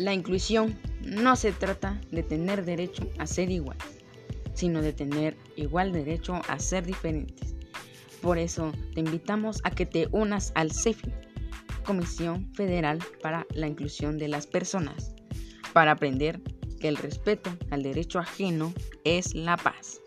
La inclusión no se trata de tener derecho a ser igual, sino de tener igual derecho a ser diferentes. Por eso te invitamos a que te unas al CEFI, Comisión Federal para la Inclusión de las Personas, para aprender que el respeto al derecho ajeno es la paz.